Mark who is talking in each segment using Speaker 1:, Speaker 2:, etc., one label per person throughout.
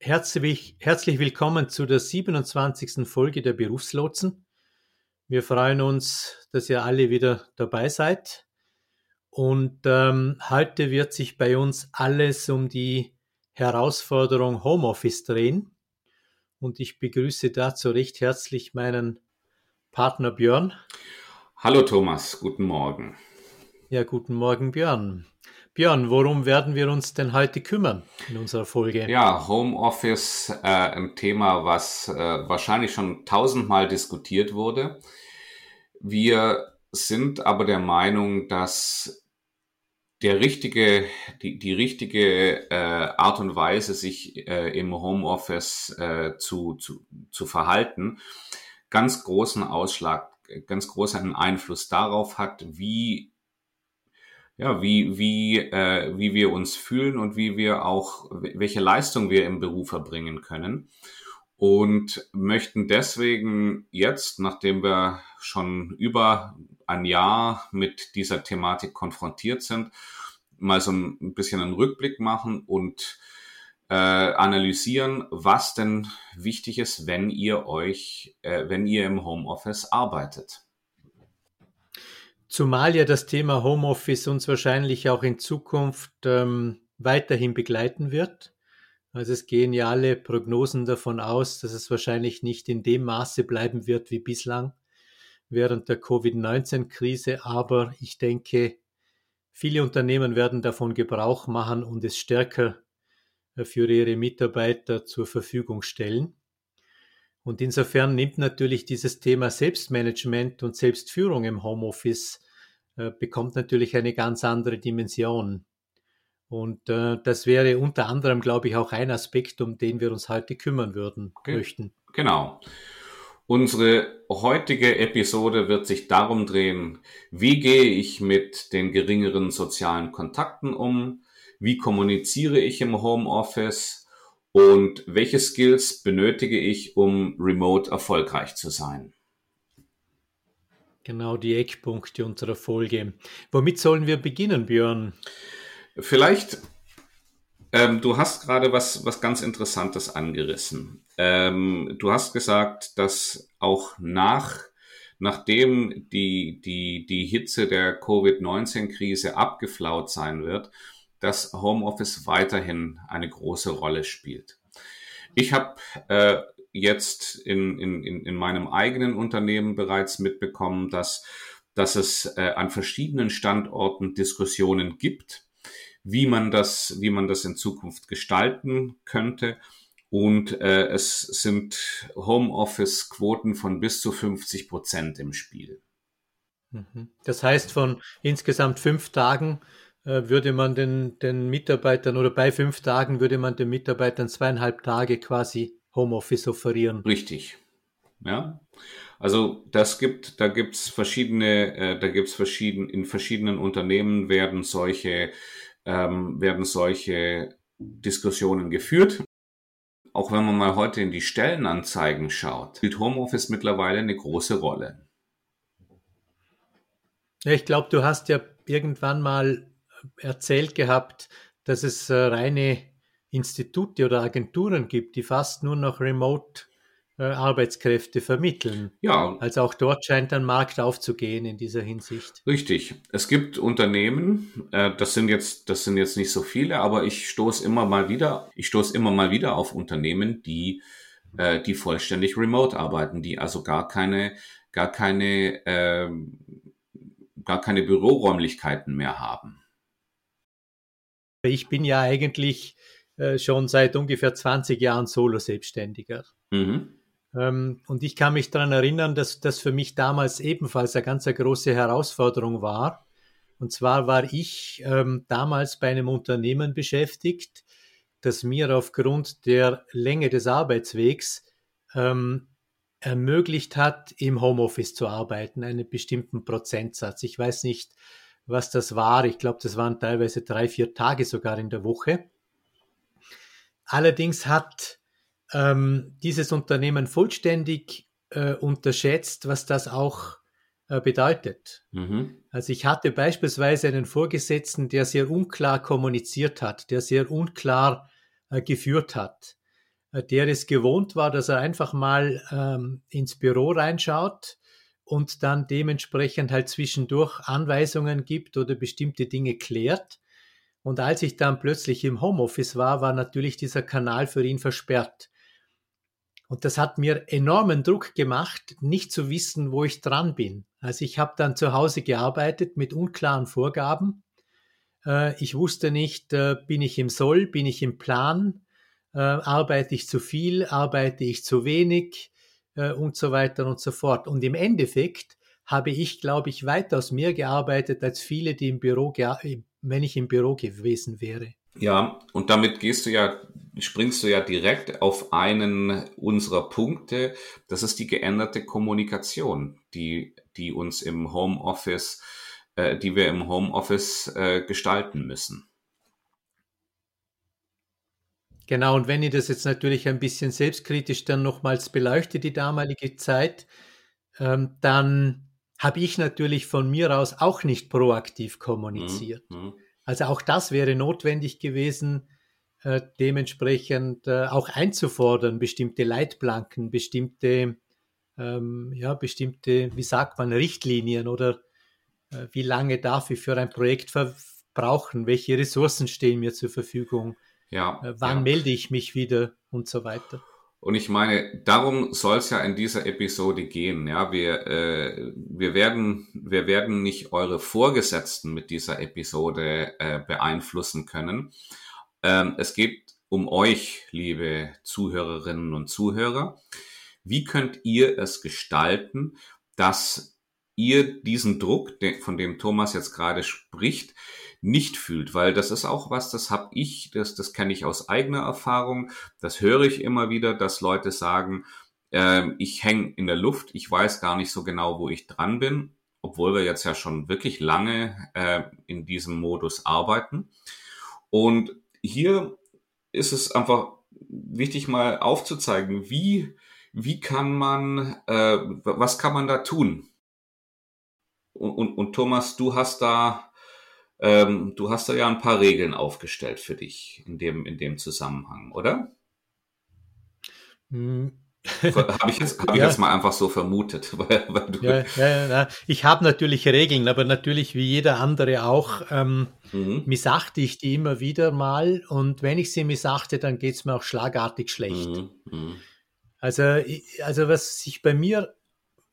Speaker 1: herzlich, herzlich willkommen zu der 27. Folge der Berufslotsen. Wir freuen uns, dass ihr alle wieder dabei seid. Und ähm, heute wird sich bei uns alles um die Herausforderung Homeoffice drehen. Und ich begrüße dazu recht herzlich meinen Partner Björn.
Speaker 2: Hallo Thomas, guten Morgen.
Speaker 1: Ja, guten Morgen Björn. Björn, worum werden wir uns denn heute kümmern in unserer Folge?
Speaker 2: Ja, Homeoffice, äh, ein Thema, was äh, wahrscheinlich schon tausendmal diskutiert wurde. Wir sind aber der Meinung, dass der richtige, die, die richtige äh, Art und Weise, sich äh, im Homeoffice äh, zu, zu, zu verhalten, ganz großen Ausschlag, ganz großen Einfluss darauf hat, wie ja, wie, wie, äh, wie wir uns fühlen und wie wir auch, welche Leistung wir im Beruf erbringen können. Und möchten deswegen jetzt, nachdem wir schon über ein Jahr mit dieser Thematik konfrontiert sind, mal so ein bisschen einen Rückblick machen und äh, analysieren, was denn wichtig ist, wenn ihr euch, äh, wenn ihr im Homeoffice arbeitet.
Speaker 1: Zumal ja das Thema Homeoffice uns wahrscheinlich auch in Zukunft ähm, weiterhin begleiten wird. Also es gehen ja alle Prognosen davon aus, dass es wahrscheinlich nicht in dem Maße bleiben wird wie bislang während der Covid-19-Krise. Aber ich denke, viele Unternehmen werden davon Gebrauch machen und es stärker äh, für ihre Mitarbeiter zur Verfügung stellen. Und insofern nimmt natürlich dieses Thema Selbstmanagement und Selbstführung im Homeoffice äh, bekommt natürlich eine ganz andere Dimension. Und äh, das wäre unter anderem, glaube ich, auch ein Aspekt, um den wir uns heute kümmern würden,
Speaker 2: okay.
Speaker 1: möchten.
Speaker 2: Genau. Unsere heutige Episode wird sich darum drehen, wie gehe ich mit den geringeren sozialen Kontakten um, wie kommuniziere ich im Homeoffice und welche Skills benötige ich, um remote erfolgreich zu sein.
Speaker 1: Genau die Eckpunkte unserer Folge. Womit sollen wir beginnen, Björn?
Speaker 2: Vielleicht, ähm, du hast gerade was, was ganz Interessantes angerissen. Ähm, du hast gesagt, dass auch nach, nachdem die, die, die Hitze der Covid-19-Krise abgeflaut sein wird, dass Homeoffice weiterhin eine große Rolle spielt. Ich habe äh, jetzt in, in, in meinem eigenen Unternehmen bereits mitbekommen, dass, dass es äh, an verschiedenen Standorten Diskussionen gibt, wie man das, wie man das in Zukunft gestalten könnte. Und äh, es sind Homeoffice-Quoten von bis zu 50 Prozent im Spiel.
Speaker 1: Mhm. Das heißt, von insgesamt fünf Tagen würde man den, den Mitarbeitern oder bei fünf Tagen würde man den Mitarbeitern zweieinhalb Tage quasi Homeoffice offerieren.
Speaker 2: Richtig. Ja. Also das gibt, da gibt's verschiedene, äh, da gibt's verschieden, in verschiedenen Unternehmen werden solche, ähm, werden solche Diskussionen geführt. Auch wenn man mal heute in die Stellenanzeigen schaut, spielt Homeoffice mittlerweile eine große Rolle.
Speaker 1: Ja, ich glaube, du hast ja irgendwann mal erzählt gehabt, dass es äh, reine Institute oder Agenturen gibt, die fast nur noch Remote äh, Arbeitskräfte vermitteln. Ja. Also auch dort scheint ein Markt aufzugehen in dieser Hinsicht.
Speaker 2: Richtig. Es gibt Unternehmen, äh, das sind jetzt, das sind jetzt nicht so viele, aber ich stoße immer mal wieder, ich stoße immer mal wieder auf Unternehmen, die, äh, die vollständig remote arbeiten, die also gar keine, gar keine, äh, gar keine Büroräumlichkeiten mehr haben.
Speaker 1: Ich bin ja eigentlich äh, schon seit ungefähr 20 Jahren Solo-Selbstständiger. Mhm. Ähm, und ich kann mich daran erinnern, dass das für mich damals ebenfalls eine ganz eine große Herausforderung war. Und zwar war ich ähm, damals bei einem Unternehmen beschäftigt, das mir aufgrund der Länge des Arbeitswegs ähm, ermöglicht hat, im Homeoffice zu arbeiten, einen bestimmten Prozentsatz. Ich weiß nicht, was das war. Ich glaube, das waren teilweise drei, vier Tage sogar in der Woche. Allerdings hat ähm, dieses Unternehmen vollständig äh, unterschätzt, was das auch äh, bedeutet. Mhm. Also ich hatte beispielsweise einen Vorgesetzten, der sehr unklar kommuniziert hat, der sehr unklar äh, geführt hat, äh, der es gewohnt war, dass er einfach mal ähm, ins Büro reinschaut und dann dementsprechend halt zwischendurch Anweisungen gibt oder bestimmte Dinge klärt. Und als ich dann plötzlich im Homeoffice war, war natürlich dieser Kanal für ihn versperrt. Und das hat mir enormen Druck gemacht, nicht zu wissen, wo ich dran bin. Also ich habe dann zu Hause gearbeitet mit unklaren Vorgaben. Äh, ich wusste nicht, äh, bin ich im Soll, bin ich im Plan, äh, arbeite ich zu viel, arbeite ich zu wenig und so weiter und so fort. Und im Endeffekt habe ich, glaube ich, weitaus mehr gearbeitet als viele, die im Büro, wenn ich im Büro gewesen wäre.
Speaker 2: Ja, und damit gehst du ja, springst du ja direkt auf einen unserer Punkte. Das ist die geänderte Kommunikation, die, die uns im Homeoffice, äh, die wir im Homeoffice äh, gestalten müssen.
Speaker 1: Genau, und wenn ich das jetzt natürlich ein bisschen selbstkritisch dann nochmals beleuchte, die damalige Zeit, ähm, dann habe ich natürlich von mir aus auch nicht proaktiv kommuniziert. Mhm. mhm. Also auch das wäre notwendig gewesen, äh, dementsprechend äh, auch einzufordern, bestimmte Leitplanken, bestimmte, ähm, ja, bestimmte, wie sagt man, Richtlinien oder äh, wie lange darf ich für ein Projekt verbrauchen, welche Ressourcen stehen mir zur Verfügung, ja, äh, wann ja. melde ich mich wieder und so weiter.
Speaker 2: Und ich meine, darum soll es ja in dieser Episode gehen. Ja, wir, äh, wir werden, wir werden nicht eure Vorgesetzten mit dieser Episode äh, beeinflussen können. Ähm, es geht um euch, liebe Zuhörerinnen und Zuhörer. Wie könnt ihr es gestalten, dass ihr diesen Druck, von dem Thomas jetzt gerade spricht, nicht fühlt, weil das ist auch was, das habe ich, das, das kenne ich aus eigener Erfahrung, das höre ich immer wieder, dass Leute sagen, äh, ich hänge in der Luft, ich weiß gar nicht so genau, wo ich dran bin, obwohl wir jetzt ja schon wirklich lange äh, in diesem Modus arbeiten. Und hier ist es einfach wichtig mal aufzuzeigen, wie, wie kann man, äh, was kann man da tun? Und, und, und Thomas, du hast da ähm, du hast da ja ein paar Regeln aufgestellt für dich in dem, in dem Zusammenhang, oder? Hm. habe ich, jetzt, hab ich ja. jetzt mal einfach so vermutet. Weil,
Speaker 1: weil ja, ja, ja, ich habe natürlich Regeln, aber natürlich wie jeder andere auch ähm, mhm. missachte ich die immer wieder mal und wenn ich sie missachte, dann geht es mir auch schlagartig schlecht. Mhm. Mhm. Also, also was sich bei mir,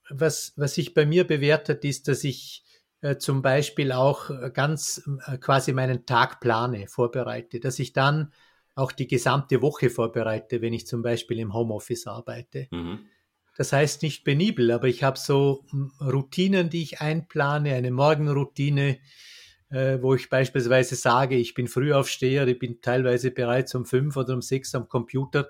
Speaker 1: was, was sich bei mir bewährt hat, ist, dass ich äh, zum Beispiel auch äh, ganz äh, quasi meinen Tag plane, vorbereite, dass ich dann auch die gesamte Woche vorbereite, wenn ich zum Beispiel im Homeoffice arbeite. Mhm. Das heißt nicht penibel, aber ich habe so hm, Routinen, die ich einplane, eine Morgenroutine, äh, wo ich beispielsweise sage, ich bin Frühaufsteher, ich bin teilweise bereits um fünf oder um sechs am Computer.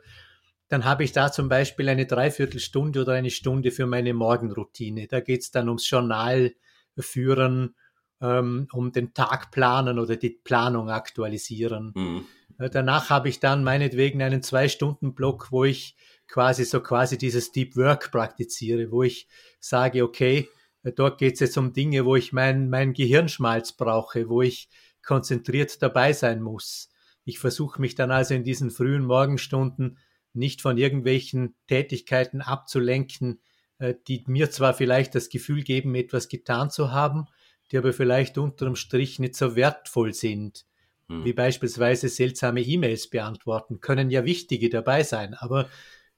Speaker 1: Dann habe ich da zum Beispiel eine Dreiviertelstunde oder eine Stunde für meine Morgenroutine. Da geht es dann ums Journal führen, ähm, um den Tag planen oder die Planung aktualisieren. Mhm. Äh, danach habe ich dann meinetwegen einen Zwei-Stunden-Block, wo ich quasi so quasi dieses Deep Work praktiziere, wo ich sage, okay, äh, dort geht es jetzt um Dinge, wo ich mein, mein Gehirnschmalz brauche, wo ich konzentriert dabei sein muss. Ich versuche mich dann also in diesen frühen Morgenstunden nicht von irgendwelchen Tätigkeiten abzulenken, die mir zwar vielleicht das Gefühl geben, etwas getan zu haben, die aber vielleicht unterm Strich nicht so wertvoll sind, hm. wie beispielsweise seltsame E-Mails beantworten, können ja wichtige dabei sein, aber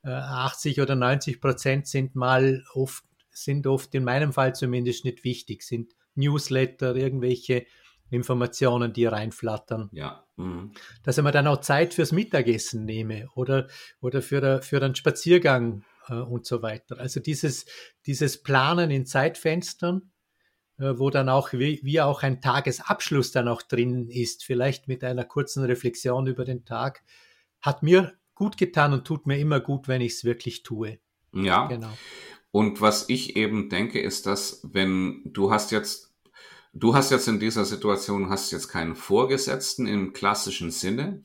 Speaker 1: 80 äh, oder 90 Prozent sind mal oft, sind oft in meinem Fall zumindest nicht wichtig, sind Newsletter, irgendwelche Informationen, die reinflattern. Ja. Mhm. Dass ich mir dann auch Zeit fürs Mittagessen nehme oder, oder für, für einen Spaziergang äh, und so weiter. Also dieses, dieses Planen in Zeitfenstern, äh, wo dann auch wie, wie auch ein Tagesabschluss dann auch drin ist, vielleicht mit einer kurzen Reflexion über den Tag, hat mir gut getan und tut mir immer gut, wenn ich es wirklich tue.
Speaker 2: Ja. Genau. Und was ich eben denke, ist, dass wenn du hast jetzt, du hast jetzt in dieser Situation, hast jetzt keinen Vorgesetzten im klassischen Sinne.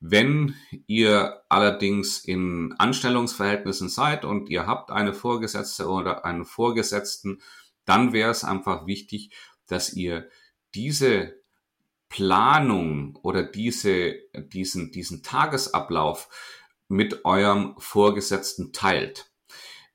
Speaker 2: Wenn ihr allerdings in Anstellungsverhältnissen seid und ihr habt eine Vorgesetzte oder einen Vorgesetzten, dann wäre es einfach wichtig, dass ihr diese Planung oder diese, diesen, diesen Tagesablauf mit eurem Vorgesetzten teilt.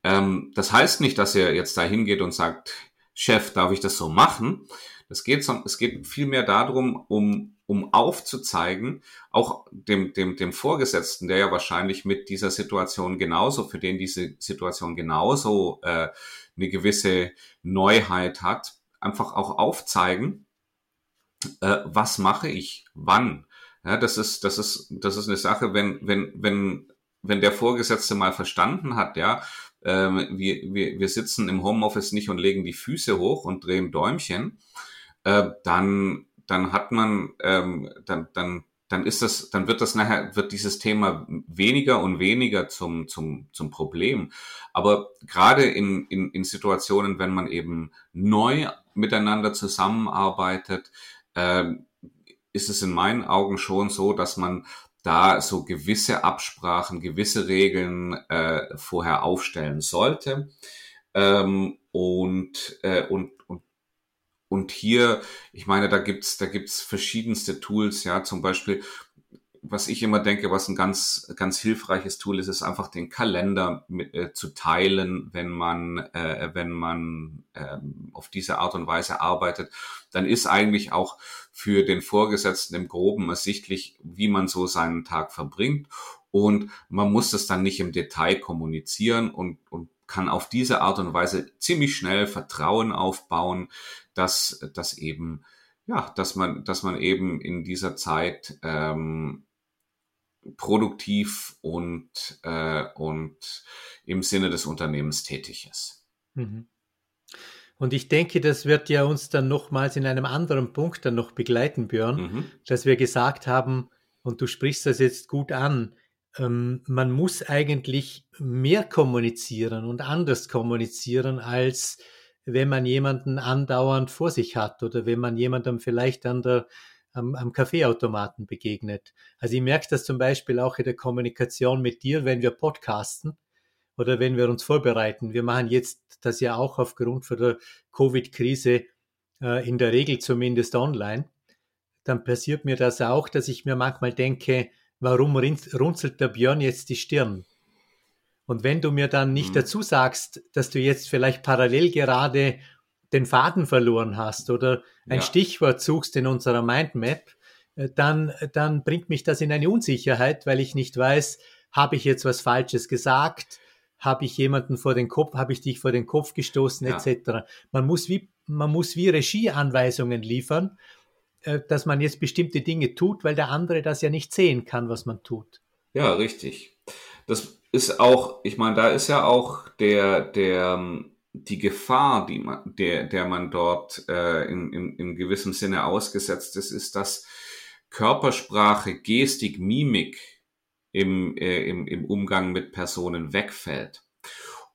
Speaker 2: Ähm, das heißt nicht, dass ihr jetzt da hingeht und sagt, Chef, darf ich das so machen? Das geht, es geht vielmehr darum, um, um aufzuzeigen, auch dem, dem, dem Vorgesetzten, der ja wahrscheinlich mit dieser Situation genauso, für den diese Situation genauso äh, eine gewisse Neuheit hat, einfach auch aufzeigen, äh, was mache ich, wann. Ja, das ist, das ist, das ist eine Sache, wenn, wenn, wenn, wenn der Vorgesetzte mal verstanden hat, ja, ähm, wir, wir, wir sitzen im Homeoffice nicht und legen die Füße hoch und drehen Däumchen, äh, dann, dann hat man, ähm, dann, dann, dann ist das, dann wird das nachher, wird dieses Thema weniger und weniger zum, zum, zum Problem. Aber gerade in, in, in Situationen, wenn man eben neu miteinander zusammenarbeitet, äh, ist es in meinen Augen schon so, dass man da so gewisse Absprachen, gewisse Regeln äh, vorher aufstellen sollte. Ähm, und, äh, und, und, und hier, ich meine, da gibt's da gibt's verschiedenste Tools, ja, zum Beispiel was ich immer denke, was ein ganz, ganz hilfreiches Tool ist, ist einfach den Kalender mit, äh, zu teilen, wenn man, äh, wenn man äh, auf diese Art und Weise arbeitet. Dann ist eigentlich auch für den Vorgesetzten im Groben ersichtlich, wie man so seinen Tag verbringt. Und man muss das dann nicht im Detail kommunizieren und, und kann auf diese Art und Weise ziemlich schnell Vertrauen aufbauen, dass, dass eben ja, dass man, dass man eben in dieser Zeit ähm, produktiv und, äh, und im Sinne des Unternehmens tätig ist. Mhm.
Speaker 1: Und ich denke, das wird ja uns dann nochmals in einem anderen Punkt dann noch begleiten, Björn, mhm. dass wir gesagt haben, und du sprichst das jetzt gut an, ähm, man muss eigentlich mehr kommunizieren und anders kommunizieren, als wenn man jemanden andauernd vor sich hat oder wenn man jemandem vielleicht an der am, am Kaffeeautomaten begegnet. Also ich merke das zum Beispiel auch in der Kommunikation mit dir, wenn wir podcasten oder wenn wir uns vorbereiten. Wir machen jetzt das ja auch aufgrund von der Covid-Krise äh, in der Regel zumindest online. Dann passiert mir das auch, dass ich mir manchmal denke, warum runzelt der Björn jetzt die Stirn? Und wenn du mir dann nicht mhm. dazu sagst, dass du jetzt vielleicht parallel gerade den Faden verloren hast oder ein ja. Stichwort suchst in unserer Mindmap, äh, dann, dann bringt mich das in eine Unsicherheit, weil ich nicht weiß, habe ich jetzt was Falsches gesagt, habe ich jemanden vor den Kopf, habe ich dich vor den Kopf gestoßen, ja. etc. Man muss wie, man muss wie Regieanweisungen liefern, dass man jetzt bestimmte Dinge tut, weil der andere das ja nicht sehen kann, was man tut.
Speaker 2: Ja, richtig. Das ist auch, ich meine, da ist ja auch der, der, ähm, die Gefahr, die man, der, der man dort äh, in, in, in gewissem Sinne ausgesetzt ist, ist, dass Körpersprache, Gestik, Mimik im, äh, im, im Umgang mit Personen wegfällt.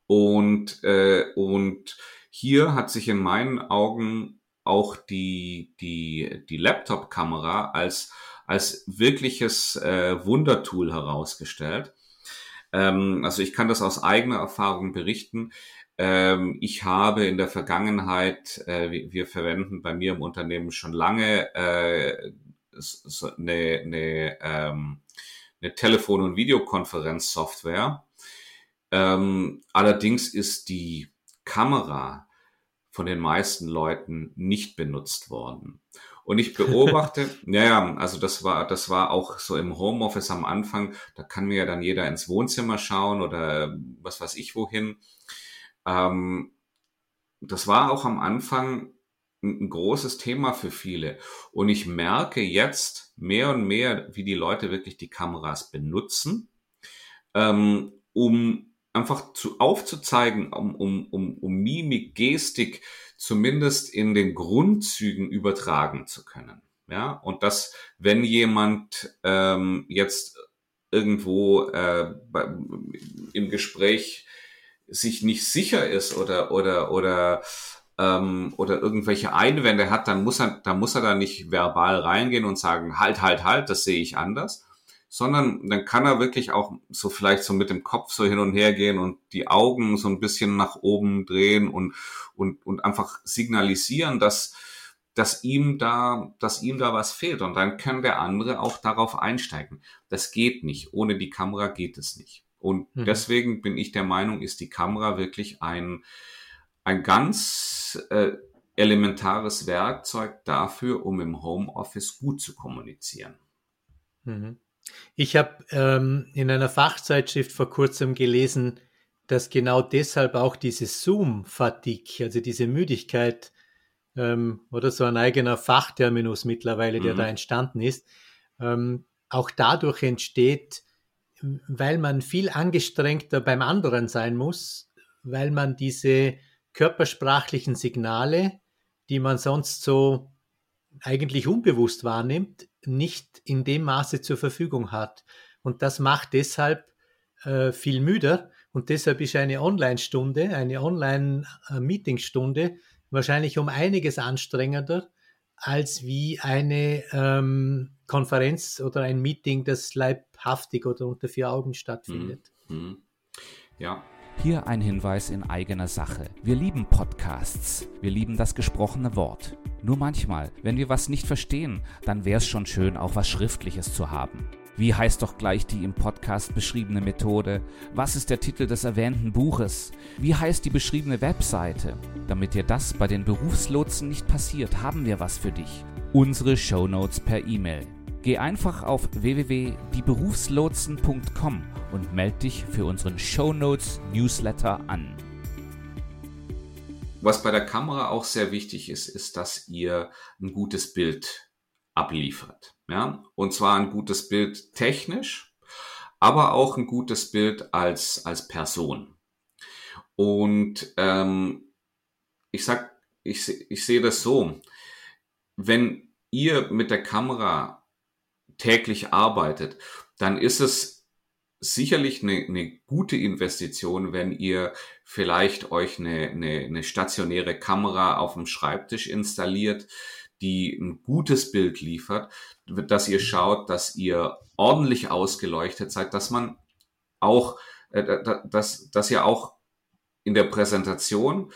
Speaker 2: Und, äh, und hier hat sich in meinen Augen auch die, die, die Laptop-Kamera als, als wirkliches äh, Wundertool herausgestellt. Ähm, also ich kann das aus eigener Erfahrung berichten. Ähm, ich habe in der Vergangenheit, äh, wir, verwenden bei mir im Unternehmen schon lange äh, so eine, eine, ähm, eine Telefon- und Videokonferenzsoftware. Ähm, allerdings ist die Kamera von den meisten Leuten nicht benutzt worden. Und ich beobachte, ja, also das war, das war auch so im Homeoffice am Anfang, da kann mir ja dann jeder ins Wohnzimmer schauen oder was weiß ich wohin. Ähm, das war auch am Anfang ein, ein großes Thema für viele. Und ich merke jetzt mehr und mehr, wie die Leute wirklich die Kameras benutzen, ähm, um einfach zu, aufzuzeigen, um, um, um, um Mimik, Gestik zumindest in den Grundzügen übertragen zu können. Ja, und dass, wenn jemand ähm, jetzt irgendwo äh, bei, im Gespräch sich nicht sicher ist oder oder oder ähm, oder irgendwelche Einwände hat, dann muss er, dann muss er da nicht verbal reingehen und sagen, halt, halt, halt, das sehe ich anders, sondern dann kann er wirklich auch so vielleicht so mit dem Kopf so hin und her gehen und die Augen so ein bisschen nach oben drehen und, und, und einfach signalisieren, dass, dass ihm da, dass ihm da was fehlt. Und dann kann der andere auch darauf einsteigen. Das geht nicht. Ohne die Kamera geht es nicht. Und mhm. deswegen bin ich der Meinung, ist die Kamera wirklich ein, ein ganz äh, elementares Werkzeug dafür, um im Homeoffice gut zu kommunizieren.
Speaker 1: Mhm. Ich habe ähm, in einer Fachzeitschrift vor kurzem gelesen, dass genau deshalb auch diese Zoom-Fatigue, also diese Müdigkeit, ähm, oder so ein eigener Fachterminus mittlerweile, der mhm. da entstanden ist, ähm, auch dadurch entsteht, weil man viel angestrengter beim anderen sein muss, weil man diese körpersprachlichen Signale, die man sonst so eigentlich unbewusst wahrnimmt, nicht in dem Maße zur Verfügung hat. Und das macht deshalb äh, viel müder. Und deshalb ist eine Online-Stunde, eine Online-Meeting-Stunde wahrscheinlich um einiges anstrengender als wie eine ähm, Konferenz oder ein Meeting, das leibhaftig oder unter vier Augen stattfindet. Mhm.
Speaker 3: Ja, hier ein Hinweis in eigener Sache. Wir lieben Podcasts. Wir lieben das gesprochene Wort. Nur manchmal, wenn wir was nicht verstehen, dann wäre es schon schön, auch was Schriftliches zu haben. Wie heißt doch gleich die im Podcast beschriebene Methode? Was ist der Titel des erwähnten Buches? Wie heißt die beschriebene Webseite? Damit dir das bei den Berufslotsen nicht passiert, haben wir was für dich. Unsere Shownotes per E-Mail. Geh einfach auf www.dieberufslotsen.com und melde dich für unseren Show Notes Newsletter an.
Speaker 2: Was bei der Kamera auch sehr wichtig ist, ist, dass ihr ein gutes Bild abliefert. Ja? Und zwar ein gutes Bild technisch, aber auch ein gutes Bild als, als Person. Und ähm, ich sag, ich, ich sehe das so, wenn ihr mit der Kamera täglich arbeitet, dann ist es sicherlich eine, eine gute Investition, wenn ihr vielleicht euch eine, eine, eine stationäre Kamera auf dem Schreibtisch installiert, die ein gutes Bild liefert, dass ihr schaut, dass ihr ordentlich ausgeleuchtet seid, dass man auch, äh, dass, dass ihr auch in der Präsentation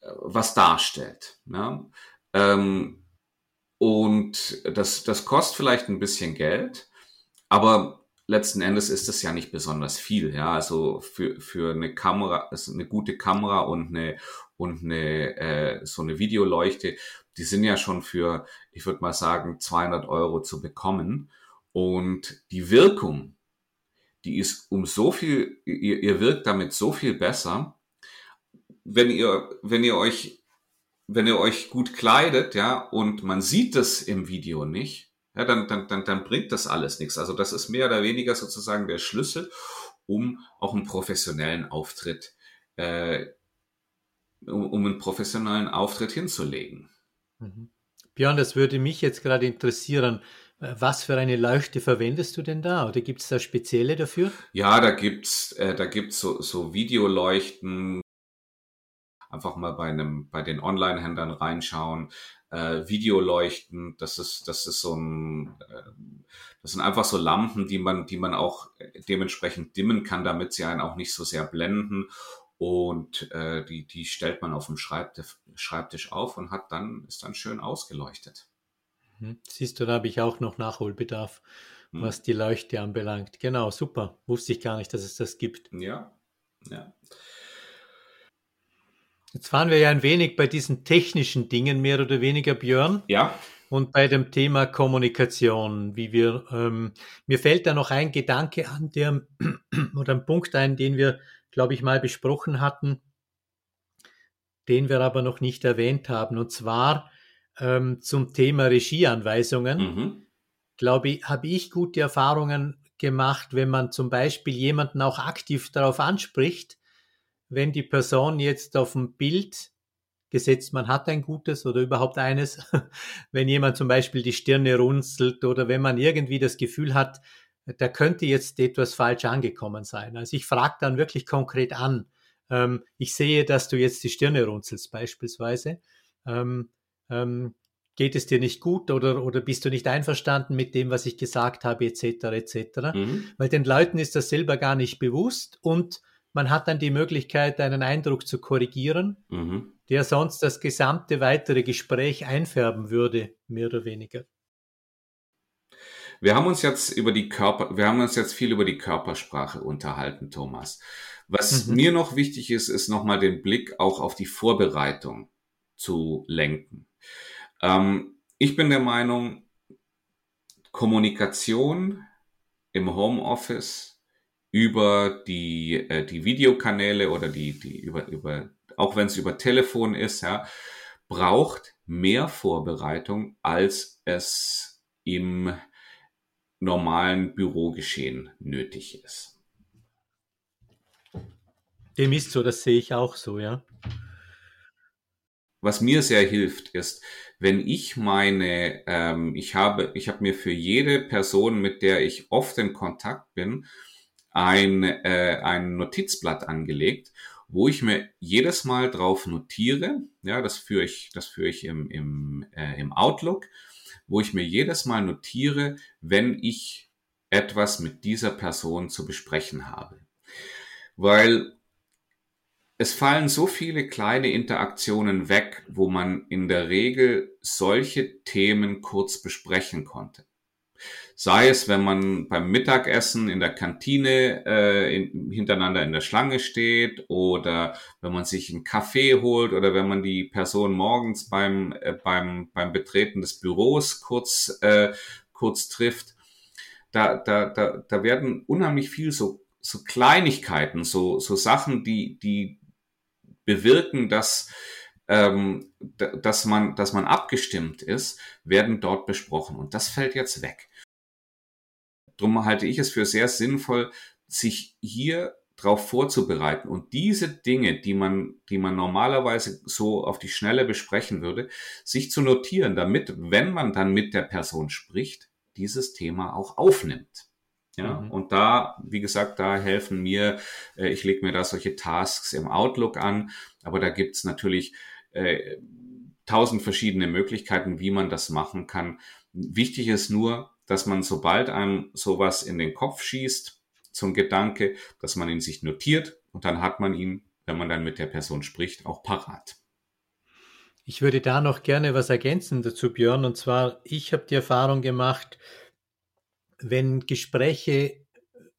Speaker 2: äh, was darstellt. Ja? Ähm, und das, das kostet vielleicht ein bisschen Geld, aber letzten Endes ist das ja nicht besonders viel. Ja, also für, für eine Kamera, also eine gute Kamera und eine, und eine, äh, so eine Videoleuchte, die sind ja schon für, ich würde mal sagen, 200 Euro zu bekommen. Und die Wirkung, die ist um so viel, ihr, ihr wirkt damit so viel besser, wenn ihr, wenn ihr euch, wenn ihr euch gut kleidet, ja, und man sieht das im Video nicht, ja, dann, dann, dann, dann bringt das alles nichts. Also das ist mehr oder weniger sozusagen der Schlüssel, um auch einen professionellen Auftritt, äh, um, um einen professionellen Auftritt hinzulegen.
Speaker 1: Mhm. Björn, das würde mich jetzt gerade interessieren. Was für eine Leuchte verwendest du denn da? Oder gibt es da spezielle dafür?
Speaker 2: Ja, da gibt's, äh, da gibt's so, so Videoleuchten. Einfach mal bei einem, bei den Online-Händlern reinschauen äh, Videoleuchten. Das ist, das ist so ein, äh, das sind einfach so Lampen, die man, die man auch dementsprechend dimmen kann, damit sie einen auch nicht so sehr blenden. Und äh, die, die stellt man auf dem Schreibtisch, Schreibtisch auf und hat dann, ist dann schön ausgeleuchtet.
Speaker 1: Mhm. Siehst du, da habe ich auch noch Nachholbedarf, hm. was die Leuchte anbelangt. Genau, super. Wusste ich gar nicht, dass es das gibt.
Speaker 2: Ja, ja.
Speaker 1: Jetzt waren wir ja ein wenig bei diesen technischen Dingen, mehr oder weniger, Björn.
Speaker 2: Ja.
Speaker 1: Und bei dem Thema Kommunikation, wie wir, ähm, mir fällt da noch ein Gedanke an, der, oder ein Punkt ein, den wir, glaube ich, mal besprochen hatten, den wir aber noch nicht erwähnt haben, und zwar ähm, zum Thema Regieanweisungen. Mhm. Glaube ich, habe ich gute Erfahrungen gemacht, wenn man zum Beispiel jemanden auch aktiv darauf anspricht, wenn die Person jetzt auf dem Bild gesetzt, man hat ein gutes oder überhaupt eines, wenn jemand zum Beispiel die Stirne runzelt oder wenn man irgendwie das Gefühl hat, da könnte jetzt etwas falsch angekommen sein. Also ich frage dann wirklich konkret an. Ähm, ich sehe, dass du jetzt die Stirne runzelst beispielsweise. Ähm, ähm, geht es dir nicht gut oder, oder bist du nicht einverstanden mit dem, was ich gesagt habe, etc. etc. Mhm. Weil den Leuten ist das selber gar nicht bewusst und man hat dann die Möglichkeit, einen Eindruck zu korrigieren, mhm. der sonst das gesamte weitere Gespräch einfärben würde, mehr oder weniger.
Speaker 2: Wir haben uns jetzt über die Körper, wir haben uns jetzt viel über die Körpersprache unterhalten, Thomas. Was mhm. mir noch wichtig ist, ist nochmal den Blick auch auf die Vorbereitung zu lenken. Ähm, ich bin der Meinung, Kommunikation im Homeoffice über die, äh, die Videokanäle oder die, die über, über, auch wenn es über Telefon ist, ja, braucht mehr Vorbereitung, als es im normalen Bürogeschehen nötig ist.
Speaker 1: Dem ist so, das sehe ich auch so, ja.
Speaker 2: Was mir sehr hilft, ist, wenn ich meine, ähm, ich habe, ich habe mir für jede Person, mit der ich oft in Kontakt bin, ein, äh, ein Notizblatt angelegt, wo ich mir jedes Mal drauf notiere, ja, das führe ich, das führe ich im, im, äh, im Outlook, wo ich mir jedes Mal notiere, wenn ich etwas mit dieser Person zu besprechen habe. Weil es fallen so viele kleine Interaktionen weg, wo man in der Regel solche Themen kurz besprechen konnte. Sei es, wenn man beim Mittagessen in der Kantine äh, in, hintereinander in der Schlange steht oder wenn man sich einen Kaffee holt oder wenn man die Person morgens beim, äh, beim, beim Betreten des Büros kurz, äh, kurz trifft. Da, da, da, da werden unheimlich viel so, so Kleinigkeiten, so, so Sachen, die, die bewirken, dass ähm, dass man, dass man abgestimmt ist, werden dort besprochen. Und das fällt jetzt weg. Drum halte ich es für sehr sinnvoll, sich hier darauf vorzubereiten und diese Dinge, die man, die man normalerweise so auf die Schnelle besprechen würde, sich zu notieren, damit, wenn man dann mit der Person spricht, dieses Thema auch aufnimmt. Ja, mhm. und da, wie gesagt, da helfen mir, äh, ich lege mir da solche Tasks im Outlook an, aber da gibt's natürlich äh, tausend verschiedene Möglichkeiten, wie man das machen kann. Wichtig ist nur, dass man, sobald einem sowas in den Kopf schießt, zum Gedanke, dass man ihn sich notiert und dann hat man ihn, wenn man dann mit der Person spricht, auch parat.
Speaker 1: Ich würde da noch gerne was ergänzen dazu, Björn. Und zwar, ich habe die Erfahrung gemacht, wenn Gespräche,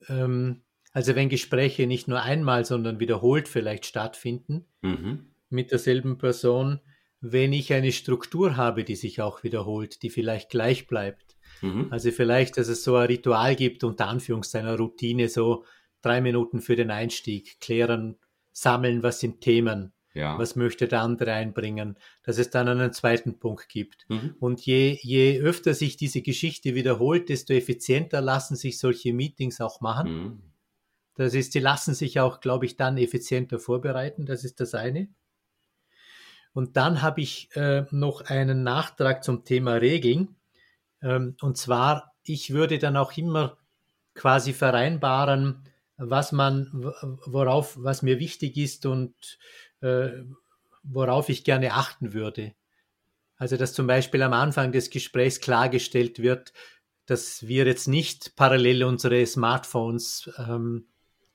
Speaker 1: ähm, also wenn Gespräche nicht nur einmal, sondern wiederholt vielleicht stattfinden mhm. Mit derselben Person, wenn ich eine Struktur habe, die sich auch wiederholt, die vielleicht gleich bleibt, Mhm. Also vielleicht, dass es so ein Ritual gibt, unter Anführungszeichen eine Routine, so drei Minuten für den Einstieg, klären, sammeln, was sind Themen, ja. was möchte der andere einbringen, dass es dann einen zweiten Punkt gibt. Mhm. Und je, je öfter sich diese Geschichte wiederholt, desto effizienter lassen sich solche Meetings auch machen. Mhm. Das ist, sie lassen sich auch, glaube ich, dann effizienter vorbereiten. Das ist das eine. Und dann habe ich äh, noch einen Nachtrag zum Thema Regeln. Ähm, und zwar, ich würde dann auch immer quasi vereinbaren, was man, worauf, was mir wichtig ist und äh, worauf ich gerne achten würde. Also, dass zum Beispiel am Anfang des Gesprächs klargestellt wird, dass wir jetzt nicht parallel unsere Smartphones ähm,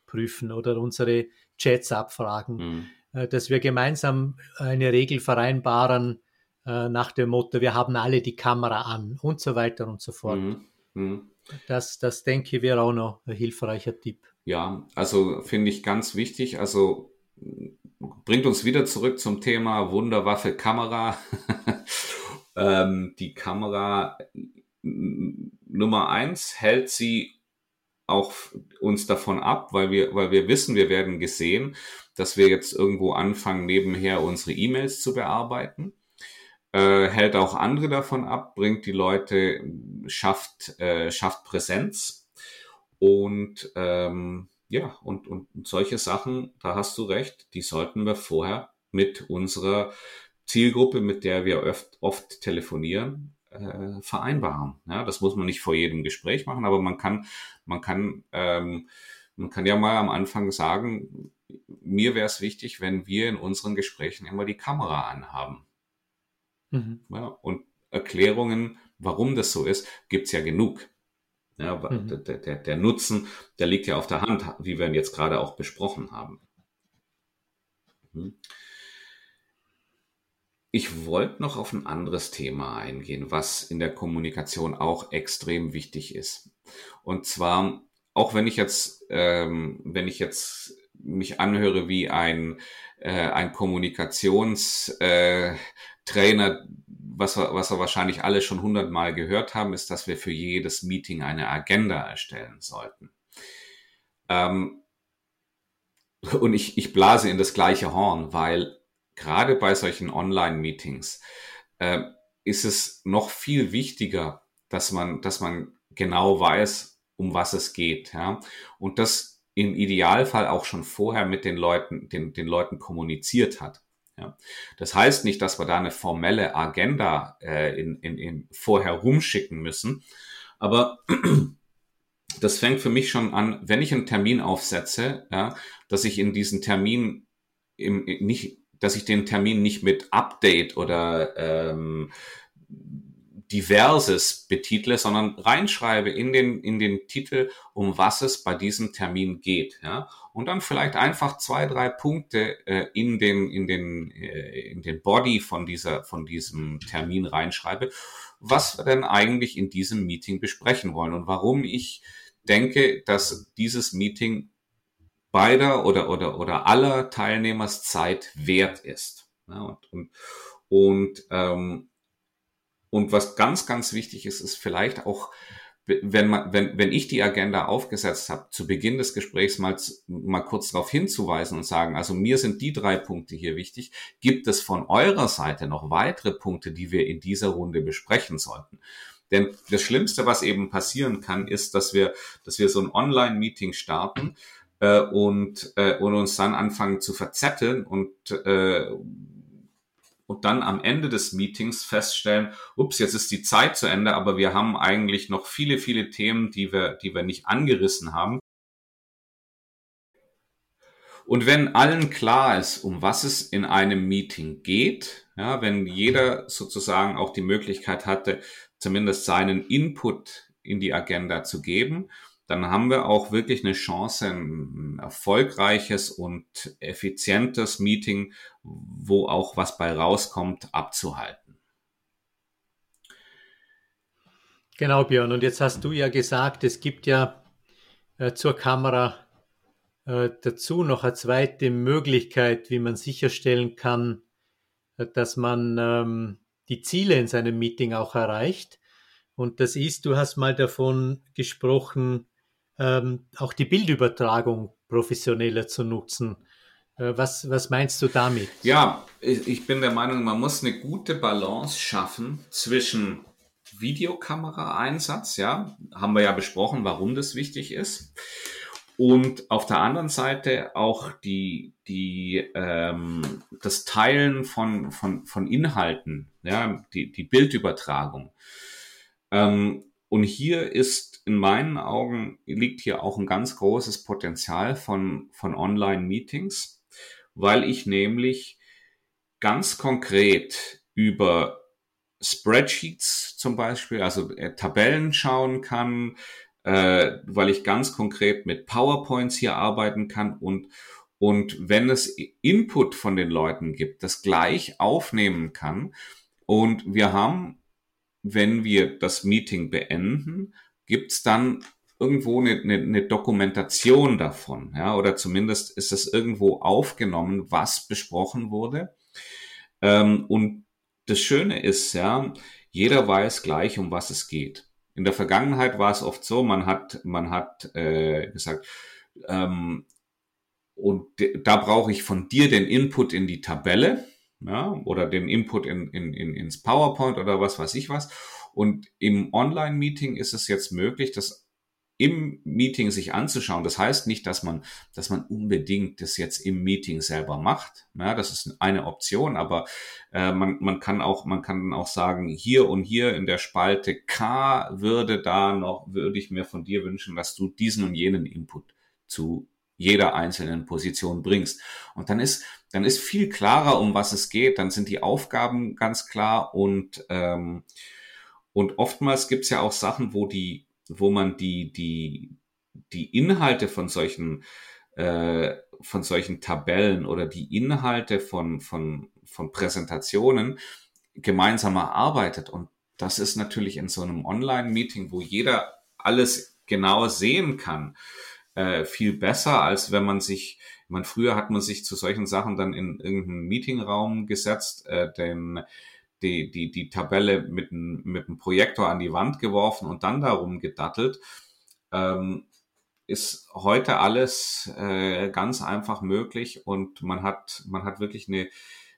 Speaker 1: prüfen oder unsere Chats abfragen, mhm. Äh, dass wir gemeinsam eine Regel vereinbaren, äh, nach dem Motto, wir haben alle die Kamera an und so weiter und so fort. Mhm. Mhm. Das, das denke ich wäre auch noch ein hilfreicher Tipp.
Speaker 2: Ja, also finde ich ganz wichtig. Also bringt uns wieder zurück zum Thema Wunderwaffe Kamera. ähm, die Kamera Nummer eins hält sie auch uns davon ab, weil wir, weil wir wissen, wir werden gesehen, dass wir jetzt irgendwo anfangen, nebenher unsere E-Mails zu bearbeiten äh, hält auch andere davon ab, bringt die Leute, schafft, äh, schafft Präsenz und ähm, ja, und, und solche Sachen, da hast du recht, die sollten wir vorher mit unserer Zielgruppe, mit der wir oft, oft telefonieren, äh, vereinbaren. Ja, das muss man nicht vor jedem Gespräch machen, aber man kann, man kann, ähm, man kann ja mal am Anfang sagen, mir wäre es wichtig, wenn wir in unseren Gesprächen immer die Kamera anhaben. Mhm. Ja, und Erklärungen, warum das so ist, gibt's ja genug. Ja, mhm. der, der, der Nutzen, der liegt ja auf der Hand, wie wir ihn jetzt gerade auch besprochen haben. Mhm. Ich wollte noch auf ein anderes Thema eingehen, was in der Kommunikation auch extrem wichtig ist. Und zwar, auch wenn ich jetzt, ähm, wenn ich jetzt mich anhöre wie ein, äh, ein Kommunikationstrainer, äh, was, wir, was wir wahrscheinlich alle schon hundertmal gehört haben, ist, dass wir für jedes Meeting eine Agenda erstellen sollten. Ähm, und ich, ich blase in das gleiche Horn, weil gerade bei solchen Online-Meetings äh, ist es noch viel wichtiger, dass man, dass man genau weiß, um was es geht. Ja? Und das im Idealfall auch schon vorher mit den Leuten, den, den Leuten kommuniziert hat. Ja. Das heißt nicht, dass wir da eine formelle Agenda äh, in, in, in vorher rumschicken müssen, aber das fängt für mich schon an, wenn ich einen Termin aufsetze, ja, dass ich in diesen Termin im, nicht, dass ich den Termin nicht mit Update oder ähm, Diverses betitle, sondern reinschreibe in den, in den Titel, um was es bei diesem Termin geht. Ja? Und dann vielleicht einfach zwei, drei Punkte äh, in, den, in, den, äh, in den Body von, dieser, von diesem Termin reinschreibe, was wir denn eigentlich in diesem Meeting besprechen wollen und warum ich denke, dass dieses Meeting beider oder, oder, oder aller Teilnehmers Zeit wert ist. Ja, und, und, und ähm, und was ganz, ganz wichtig ist, ist vielleicht auch, wenn man, wenn, wenn ich die Agenda aufgesetzt habe, zu Beginn des Gesprächs mal, mal kurz darauf hinzuweisen und sagen, also mir sind die drei Punkte hier wichtig. Gibt es von eurer Seite noch weitere Punkte, die wir in dieser Runde besprechen sollten? Denn das Schlimmste, was eben passieren kann, ist, dass wir, dass wir so ein Online-Meeting starten äh, und, äh, und uns dann anfangen zu verzetteln und äh, und dann am Ende des Meetings feststellen, ups, jetzt ist die Zeit zu Ende, aber wir haben eigentlich noch viele, viele Themen, die wir, die wir nicht angerissen haben. Und wenn allen klar ist, um was es in einem Meeting geht, ja, wenn jeder sozusagen auch die Möglichkeit hatte, zumindest seinen Input in die Agenda zu geben, dann haben wir auch wirklich eine Chance, ein erfolgreiches und effizientes Meeting, wo auch was bei rauskommt, abzuhalten.
Speaker 1: Genau, Björn. Und jetzt hast du ja gesagt, es gibt ja äh, zur Kamera äh, dazu noch eine zweite Möglichkeit, wie man sicherstellen kann, äh, dass man ähm, die Ziele in seinem Meeting auch erreicht. Und das ist, du hast mal davon gesprochen, ähm, auch die Bildübertragung professioneller zu nutzen. Äh, was, was meinst du damit?
Speaker 2: Ja, ich bin der Meinung, man muss eine gute Balance schaffen zwischen Videokameraeinsatz, ja, haben wir ja besprochen, warum das wichtig ist. Und auf der anderen Seite auch die, die, ähm, das Teilen von, von, von Inhalten, ja, die, die Bildübertragung. Ähm, und hier ist in meinen Augen liegt hier auch ein ganz großes Potenzial von, von Online-Meetings, weil ich nämlich ganz konkret über Spreadsheets zum Beispiel, also äh, Tabellen schauen kann, äh, weil ich ganz konkret mit PowerPoints hier arbeiten kann und und wenn es Input von den Leuten gibt, das gleich aufnehmen kann. Und wir haben, wenn wir das Meeting beenden, gibt es dann irgendwo eine, eine, eine Dokumentation davon, ja, oder zumindest ist es irgendwo aufgenommen, was besprochen wurde. Ähm, und das Schöne ist, ja, jeder weiß gleich, um was es geht. In der Vergangenheit war es oft so, man hat, man hat äh, gesagt, ähm, und da brauche ich von dir den Input in die Tabelle, ja, oder den Input in, in, in, ins PowerPoint oder was weiß ich was. Und im Online-Meeting ist es jetzt möglich, dass im Meeting sich anzuschauen. Das heißt nicht, dass man, dass man unbedingt das jetzt im Meeting selber macht. Ja, das ist eine Option, aber äh, man, man kann auch, man kann auch sagen, hier und hier in der Spalte K würde da noch, würde ich mir von dir wünschen, dass du diesen und jenen Input zu jeder einzelnen Position bringst. Und dann ist, dann ist viel klarer, um was es geht. Dann sind die Aufgaben ganz klar und ähm, und oftmals gibt es ja auch Sachen, wo die, wo man die, die, die Inhalte von solchen, äh, von solchen Tabellen oder die Inhalte von, von, von Präsentationen gemeinsam erarbeitet. Und das ist natürlich in so einem Online-Meeting, wo jeder alles genau sehen kann, äh, viel besser, als wenn man sich, ich meine, früher hat man sich zu solchen Sachen dann in irgendeinen Meetingraum gesetzt, äh, den die, die, die Tabelle mit, mit dem Projektor an die Wand geworfen und dann darum gedattelt, ähm, ist heute alles äh, ganz einfach möglich und man hat, man hat wirklich eine,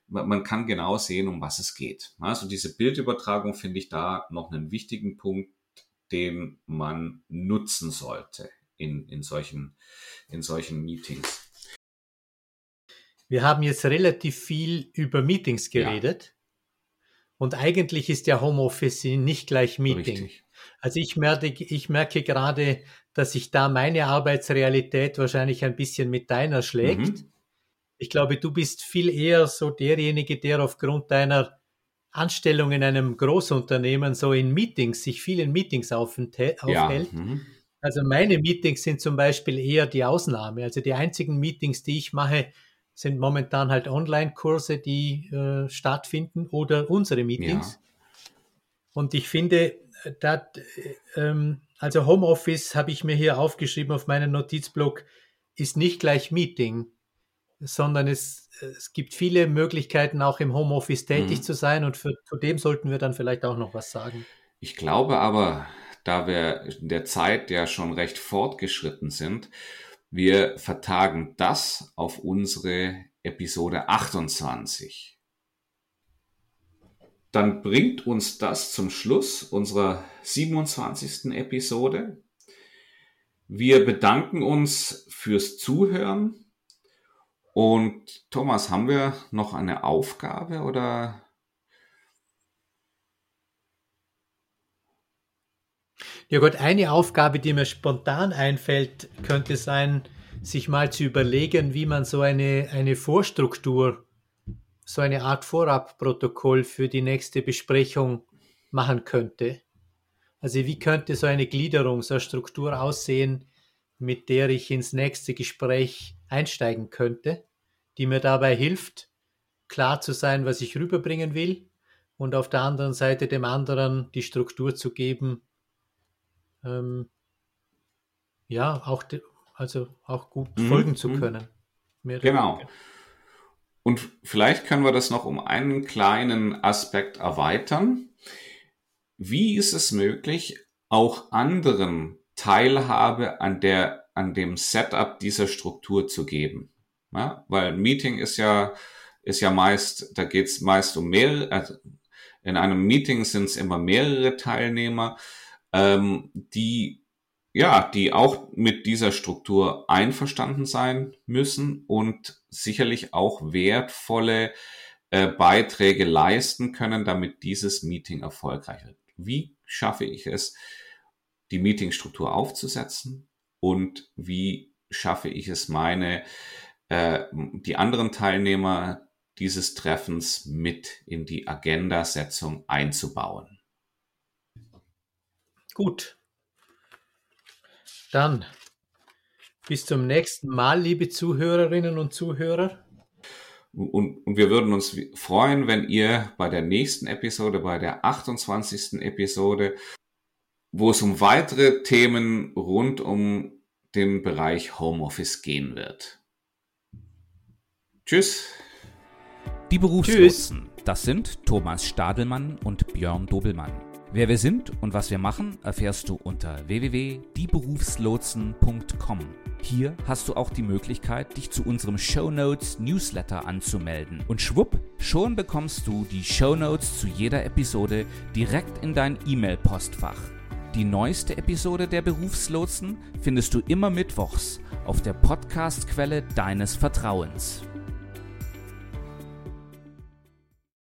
Speaker 2: man kann genau sehen, um was es geht. Also diese Bildübertragung finde ich da noch einen wichtigen Punkt, den man nutzen sollte in, in, solchen, in solchen Meetings.
Speaker 1: Wir haben jetzt relativ viel über Meetings geredet. Und eigentlich ist ja Homeoffice nicht gleich Meeting. Richtig. Also ich merke, ich merke gerade, dass sich da meine Arbeitsrealität wahrscheinlich ein bisschen mit deiner schlägt. Mhm. Ich glaube, du bist viel eher so derjenige, der aufgrund deiner Anstellung in einem Großunternehmen so in Meetings, sich viel in Meetings aufhält. Ja. Mhm. Also meine Meetings sind zum Beispiel eher die Ausnahme. Also die einzigen Meetings, die ich mache, sind momentan halt Online-Kurse, die äh, stattfinden oder unsere Meetings. Ja. Und ich finde, dat, ähm, also Homeoffice habe ich mir hier aufgeschrieben auf meinem Notizblock, ist nicht gleich Meeting, sondern es, es gibt viele Möglichkeiten, auch im Homeoffice tätig mhm. zu sein und für, zu dem sollten wir dann vielleicht auch noch was sagen.
Speaker 2: Ich glaube aber, da wir in der Zeit ja schon recht fortgeschritten sind, wir vertagen das auf unsere Episode 28. Dann bringt uns das zum Schluss unserer 27. Episode. Wir bedanken uns fürs Zuhören. Und Thomas, haben wir noch eine Aufgabe oder
Speaker 1: Ja gut, eine Aufgabe, die mir spontan einfällt, könnte sein, sich mal zu überlegen, wie man so eine, eine Vorstruktur, so eine Art Vorabprotokoll für die nächste Besprechung machen könnte. Also wie könnte so eine Gliederung, so eine Struktur aussehen, mit der ich ins nächste Gespräch einsteigen könnte, die mir dabei hilft, klar zu sein, was ich rüberbringen will und auf der anderen Seite dem anderen die Struktur zu geben, ähm, ja, auch, de, also auch gut mhm. folgen zu mhm. können.
Speaker 2: Mehr genau. Und vielleicht können wir das noch um einen kleinen Aspekt erweitern. Wie ist es möglich, auch anderen Teilhabe an der, an dem Setup dieser Struktur zu geben? Ja, weil ein Meeting ist ja, ist ja meist, da geht es meist um mehrere, also in einem Meeting sind es immer mehrere Teilnehmer ähm, die ja, die auch mit dieser Struktur einverstanden sein müssen und sicherlich auch wertvolle äh, Beiträge leisten können, damit dieses Meeting erfolgreich wird. Wie schaffe ich es, die Meetingstruktur aufzusetzen und wie schaffe ich es, meine äh, die anderen Teilnehmer dieses Treffens mit in die Agendasetzung einzubauen?
Speaker 1: Gut. Dann bis zum nächsten Mal, liebe Zuhörerinnen und Zuhörer.
Speaker 2: Und, und wir würden uns freuen, wenn ihr bei der nächsten Episode, bei der 28. Episode, wo es um weitere Themen rund um den Bereich Homeoffice gehen wird. Tschüss.
Speaker 3: Die Berufslotsen, das sind Thomas Stadelmann und Björn Dobelmann. Wer wir sind und was wir machen, erfährst du unter www.dieberufslotsen.com. Hier hast du auch die Möglichkeit, dich zu unserem Show Notes Newsletter anzumelden. Und schwupp, schon bekommst du die Show Notes zu jeder Episode direkt in dein E-Mail-Postfach. Die neueste Episode der Berufslotsen findest du immer mittwochs auf der Podcastquelle deines Vertrauens.